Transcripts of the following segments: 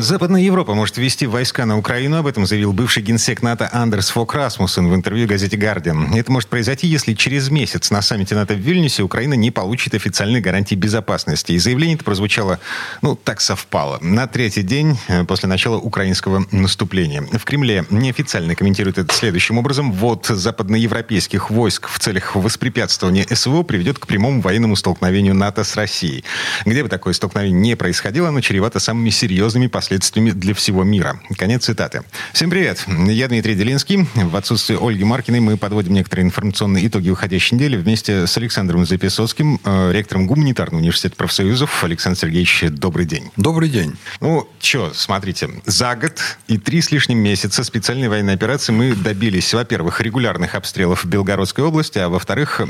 Западная Европа может ввести войска на Украину. Об этом заявил бывший генсек НАТО Андерс Фок Расмуссен в интервью газете «Гардиан». Это может произойти, если через месяц на саммите НАТО в Вильнюсе Украина не получит официальной гарантии безопасности. И заявление это прозвучало, ну, так совпало. На третий день э, после начала украинского наступления. В Кремле неофициально комментируют это следующим образом. Вот западноевропейских войск в целях воспрепятствования СВО приведет к прямому военному столкновению НАТО с Россией. Где бы такое столкновение не происходило, оно чревато самыми серьезными последствиями последствиями для всего мира. Конец цитаты. Всем привет. Я Дмитрий Делинский. В отсутствие Ольги Маркиной мы подводим некоторые информационные итоги уходящей недели вместе с Александром Записоцким, э, ректором Гуманитарного университета профсоюзов. Александр Сергеевич, добрый день. Добрый день. Ну, что, смотрите, за год и три с лишним месяца специальной военной операции мы добились, во-первых, регулярных обстрелов в Белгородской области, а во-вторых,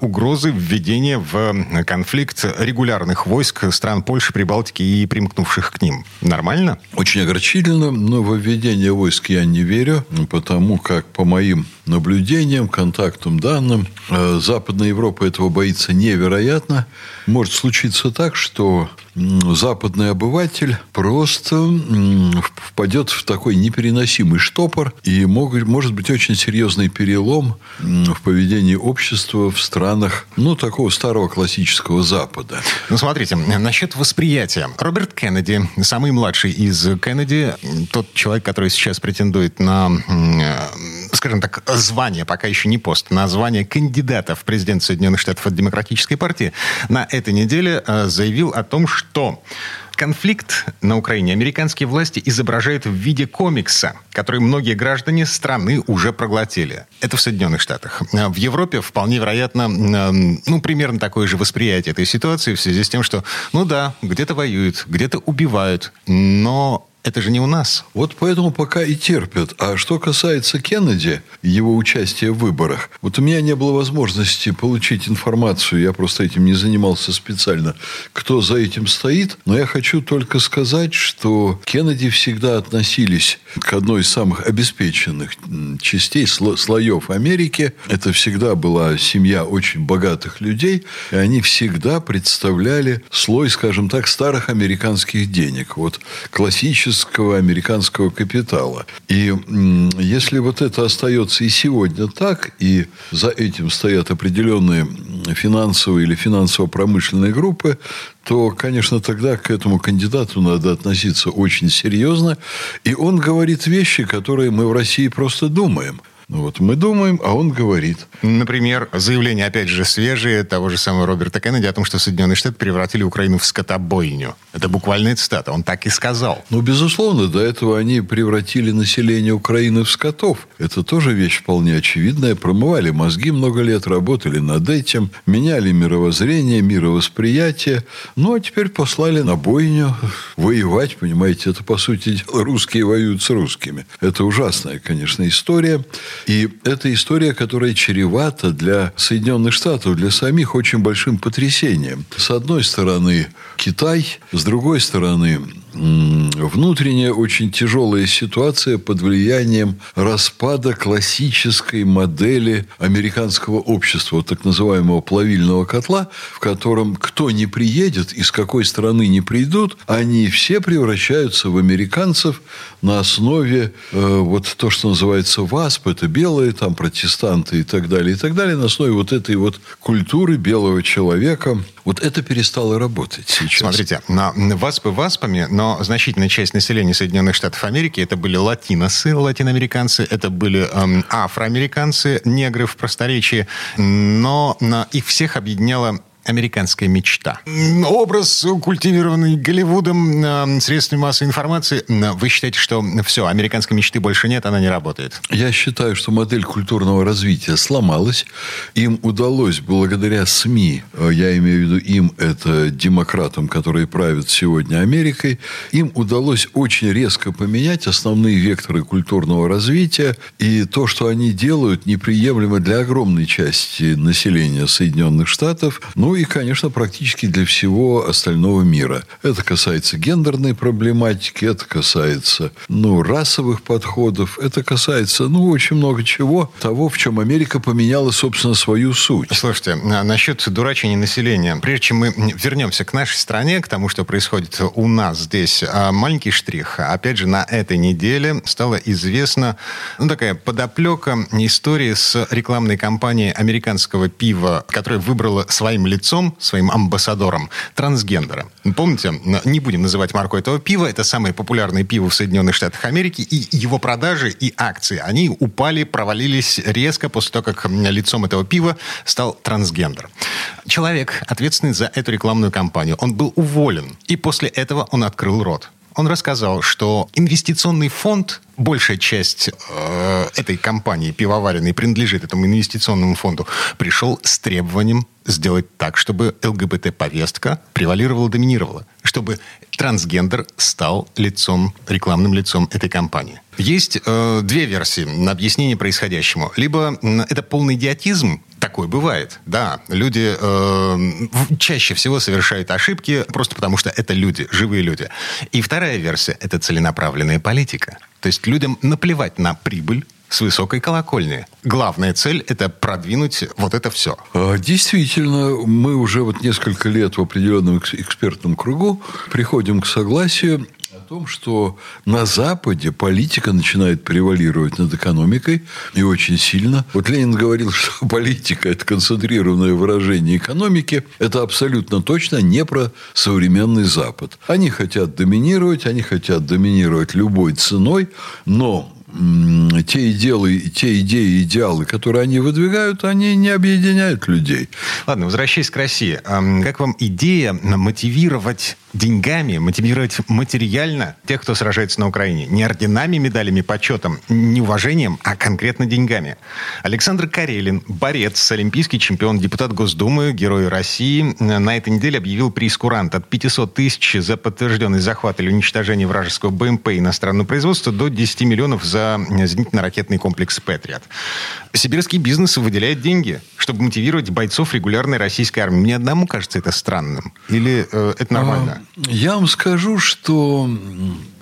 угрозы введения в конфликт регулярных войск стран Польши, Прибалтики и примкнувших к ним. Нормально? Огорчительно? Очень огорчительно, но в введение войск я не верю, потому как по моим наблюдениям, контактам, данным, э, Западная Европа этого боится невероятно. Может случиться так, что западный обыватель просто впадет в такой непереносимый штопор и может быть очень серьезный перелом в поведении общества в странах, ну, такого старого классического Запада. Ну, смотрите, насчет восприятия. Роберт Кеннеди, самый младший из Кеннеди, тот человек, который сейчас претендует на, скажем так, звание, пока еще не пост, на звание кандидата в президент Соединенных Штатов от Демократической партии, на этой неделе э, заявил о том, что конфликт на Украине американские власти изображают в виде комикса, который многие граждане страны уже проглотили. Это в Соединенных Штатах. Э, в Европе вполне вероятно, э, ну, примерно такое же восприятие этой ситуации в связи с тем, что, ну да, где-то воюют, где-то убивают, но это же не у нас. Вот поэтому пока и терпят. А что касается Кеннеди, его участия в выборах, вот у меня не было возможности получить информацию, я просто этим не занимался специально, кто за этим стоит, но я хочу только сказать, что Кеннеди всегда относились к одной из самых обеспеченных частей, слоев Америки. Это всегда была семья очень богатых людей, и они всегда представляли слой, скажем так, старых американских денег. Вот классический классического американского капитала. И если вот это остается и сегодня так, и за этим стоят определенные финансовые или финансово-промышленные группы, то, конечно, тогда к этому кандидату надо относиться очень серьезно. И он говорит вещи, которые мы в России просто думаем. Ну вот мы думаем, а он говорит. Например, заявление, опять же, свежее того же самого Роберта Кеннеди о том, что Соединенные Штаты превратили Украину в скотобойню. Это буквальная цитата. Он так и сказал. Ну, безусловно, до этого они превратили население Украины в скотов. Это тоже вещь вполне очевидная. Промывали мозги много лет, работали над этим, меняли мировоззрение, мировосприятие. Ну, а теперь послали на бойню воевать, понимаете. Это, по сути дела, русские воюют с русскими. Это ужасная, конечно, история. И это история, которая чревата для Соединенных Штатов, для самих очень большим потрясением. С одной стороны Китай, с другой стороны внутренняя очень тяжелая ситуация под влиянием распада классической модели американского общества, так называемого плавильного котла, в котором кто не приедет, из какой страны не придут, они все превращаются в американцев на основе э, вот то, что называется ВАСП, это белые, там протестанты и так далее, и так далее, на основе вот этой вот культуры белого человека. Вот это перестало работать сейчас. Смотрите, на ВАСПы ВАСПами, но значительная часть населения Соединенных Штатов Америки это были латиносы, латиноамериканцы, это были эм, афроамериканцы, негры в просторечии, но на, их всех объединяла американская мечта. Образ, культивированный Голливудом, э, средствами массовой информации. Вы считаете, что все, американской мечты больше нет, она не работает? Я считаю, что модель культурного развития сломалась. Им удалось благодаря СМИ, э, я имею в виду им, это демократам, которые правят сегодня Америкой, им удалось очень резко поменять основные векторы культурного развития. И то, что они делают, неприемлемо для огромной части населения Соединенных Штатов. Ну, Ну и, конечно, практически для всего остального мира. Это касается гендерной проблематики, это касается, ну, расовых подходов, это касается, ну, очень много чего, того, в чем Америка поменяла, собственно, свою суть. Слушайте, а насчет дурачения населения. Прежде чем мы вернемся к нашей стране, к тому, что происходит у нас здесь, а, маленький штрих. Опять же, на этой неделе стало известно, ну, такая подоплека истории с рекламной кампанией американского пива, которая выбрала своим лицом, своим амбассадором трансгендера. Помните, не будем называть марку этого пива, это самое популярное пиво в Соединенных Штатах Америки, и его продажи и акции, они упали, провалились резко после того, как лицом этого пива стал трансгендер. Человек, ответственный за эту рекламную кампанию, он был уволен, и после этого он открыл рот. Он рассказал, что инвестиционный фонд, большая часть э, этой компании пивоваренной принадлежит этому инвестиционному фонду, пришел с требованием сделать так, чтобы ЛГБТ-повестка превалировала, доминировала, чтобы трансгендер стал лицом, рекламным лицом этой компании. Есть э, две версии на объяснение происходящему. Либо это полный идиотизм, Такое бывает, да. Люди э, чаще всего совершают ошибки просто потому, что это люди, живые люди. И вторая версия – это целенаправленная политика. То есть людям наплевать на прибыль, с высокой колокольни. Главная цель – это продвинуть вот это все. А, действительно, мы уже вот несколько лет в определенном экспертном кругу приходим к согласию том, что на Западе политика начинает превалировать над экономикой и очень сильно. Вот Ленин говорил, что политика – это концентрированное выражение экономики. Это абсолютно точно не про современный Запад. Они хотят доминировать, они хотят доминировать любой ценой, но те идеалы, те идеи идеалы, которые они выдвигают, они не объединяют людей. Ладно, возвращаясь к России. Как вам идея мотивировать деньгами, мотивировать материально тех, кто сражается на Украине? Не орденами, медалями, почетом, не уважением, а конкретно деньгами. Александр Карелин, борец, олимпийский чемпион, депутат Госдумы, герой России, на этой неделе объявил приз «Курант» от 500 тысяч за подтвержденный захват или уничтожение вражеского БМП иностранного производства до 10 миллионов за за зенитно-ракетный комплекс «Патриот». Сибирский бизнес выделяет деньги, чтобы мотивировать бойцов регулярной российской армии. Мне одному кажется это странным. Или э, это нормально? А, я вам скажу, что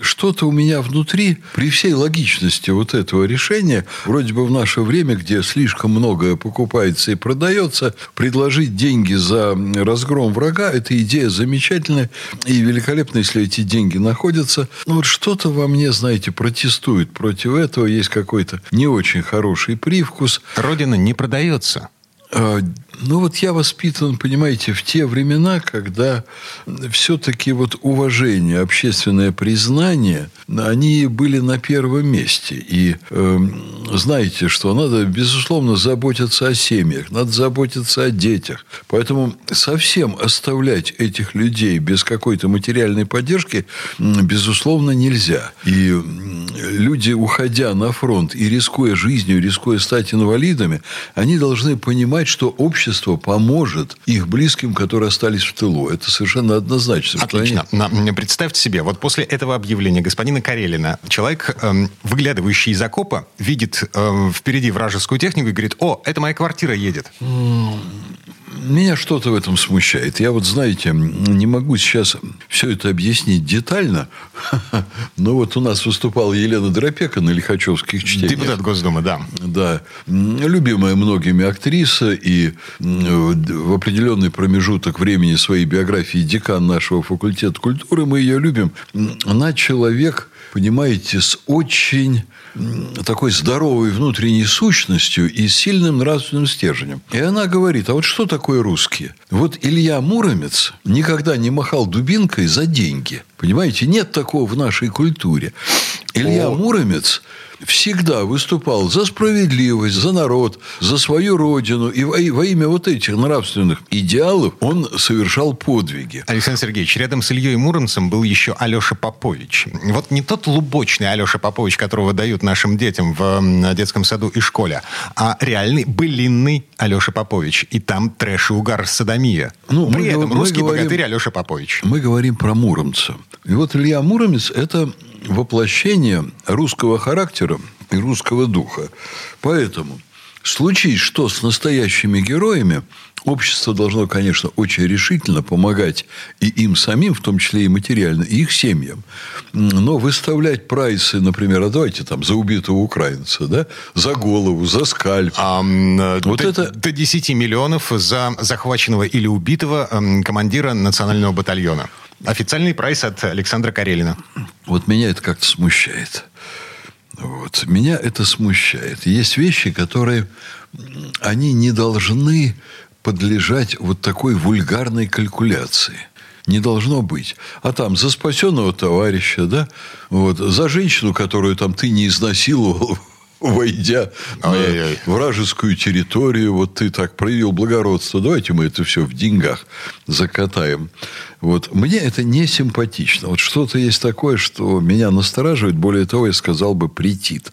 что-то у меня внутри, при всей логичности вот этого решения, вроде бы в наше время, где слишком многое покупается и продается, предложить деньги за разгром врага – это идея замечательная и великолепная, если эти деньги находятся. Но вот что-то во мне, знаете, протестует против этого. Есть какой-то не очень хороший привкус. Родина не продается. Ну, вот я воспитан, понимаете, в те времена, когда все-таки вот уважение, общественное признание, они были на первом месте. И э, знаете, что надо, безусловно, заботиться о семьях, надо заботиться о детях. Поэтому совсем оставлять этих людей без какой-то материальной поддержки, безусловно, нельзя. И люди, уходя на фронт и рискуя жизнью, рискуя стать инвалидами, они должны понимать, что общество общество поможет их близким, которые остались в тылу. Это совершенно однозначно. Отлично. Они... Представьте себе, вот после этого объявления господина Карелина человек, эм, выглядывающий из окопа, видит эм, впереди вражескую технику и говорит, о, это моя квартира едет. Меня что-то в этом смущает. Я вот, знаете, не могу сейчас все это объяснить детально, но вот у нас выступала Елена Дропека на Лихачевских чтениях. Депутат Госдумы, да. Да. Любимая многими актриса и в определенный промежуток времени своей биографии декан нашего факультета культуры, мы ее любим. Она человек, понимаете, с очень такой здоровой внутренней сущностью и сильным нравственным стержнем. И она говорит, а вот что такое русские? Вот Илья Муромец никогда не махал дубинкой за деньги. Понимаете, нет такого в нашей культуре. Илья О. Муромец всегда выступал за справедливость, за народ, за свою родину. И во, во имя вот этих нравственных идеалов он совершал подвиги. Александр Сергеевич, рядом с Ильей Муромцем был еще Алеша Попович. Вот не тот лубочный Алеша Попович, которого дают нашим детям в детском саду и школе, а реальный былинный Алеша Попович. И там трэш и угар садомия. Ну, При мы, этом мы русский говорим, богатырь Алеша Попович. Мы говорим про Муромца. И вот Илья Муромец – это воплощение русского характера и русского духа. Поэтому случись что с настоящими героями, общество должно, конечно, очень решительно помогать и им самим, в том числе и материально, и их семьям. Но выставлять прайсы, например, а давайте там за убитого украинца, да, за голову, за скальп. А, вот до, это... до 10 миллионов за захваченного или убитого командира национального батальона. Официальный прайс от Александра Карелина. Вот меня это как-то смущает. Вот. Меня это смущает. Есть вещи, которые они не должны подлежать вот такой вульгарной калькуляции. Не должно быть. А там за спасенного товарища, да, вот, за женщину, которую там ты не изнасиловал, войдя на вражескую территорию, вот ты так проявил благородство, давайте мы это все в деньгах закатаем. Вот. Мне это не симпатично. Вот что-то есть такое, что меня настораживает, более того, я сказал бы, претит.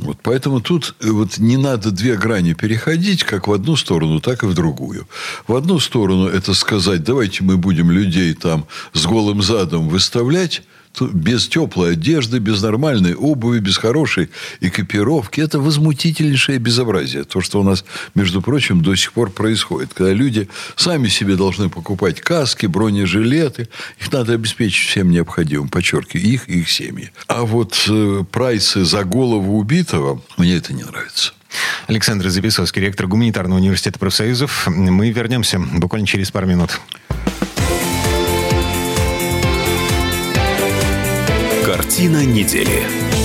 Вот поэтому тут э, вот не надо две грани переходить, как в одну сторону, так и в другую. В одну сторону это сказать, давайте мы будем людей там с голым задом выставлять, без теплой одежды, без нормальной обуви, без хорошей экипировки. Это возмутительнейшее безобразие. То, что у нас, между прочим, до сих пор происходит. Когда люди сами себе должны покупать каски, бронежилеты. Их надо обеспечить всем необходимым, подчеркиваю, их и их семьи. А вот э, прайсы за голову убитого, мне это не нравится. Александр Записовский, ректор Гуманитарного университета профсоюзов. Мы вернемся буквально через пару минут. Картина недели.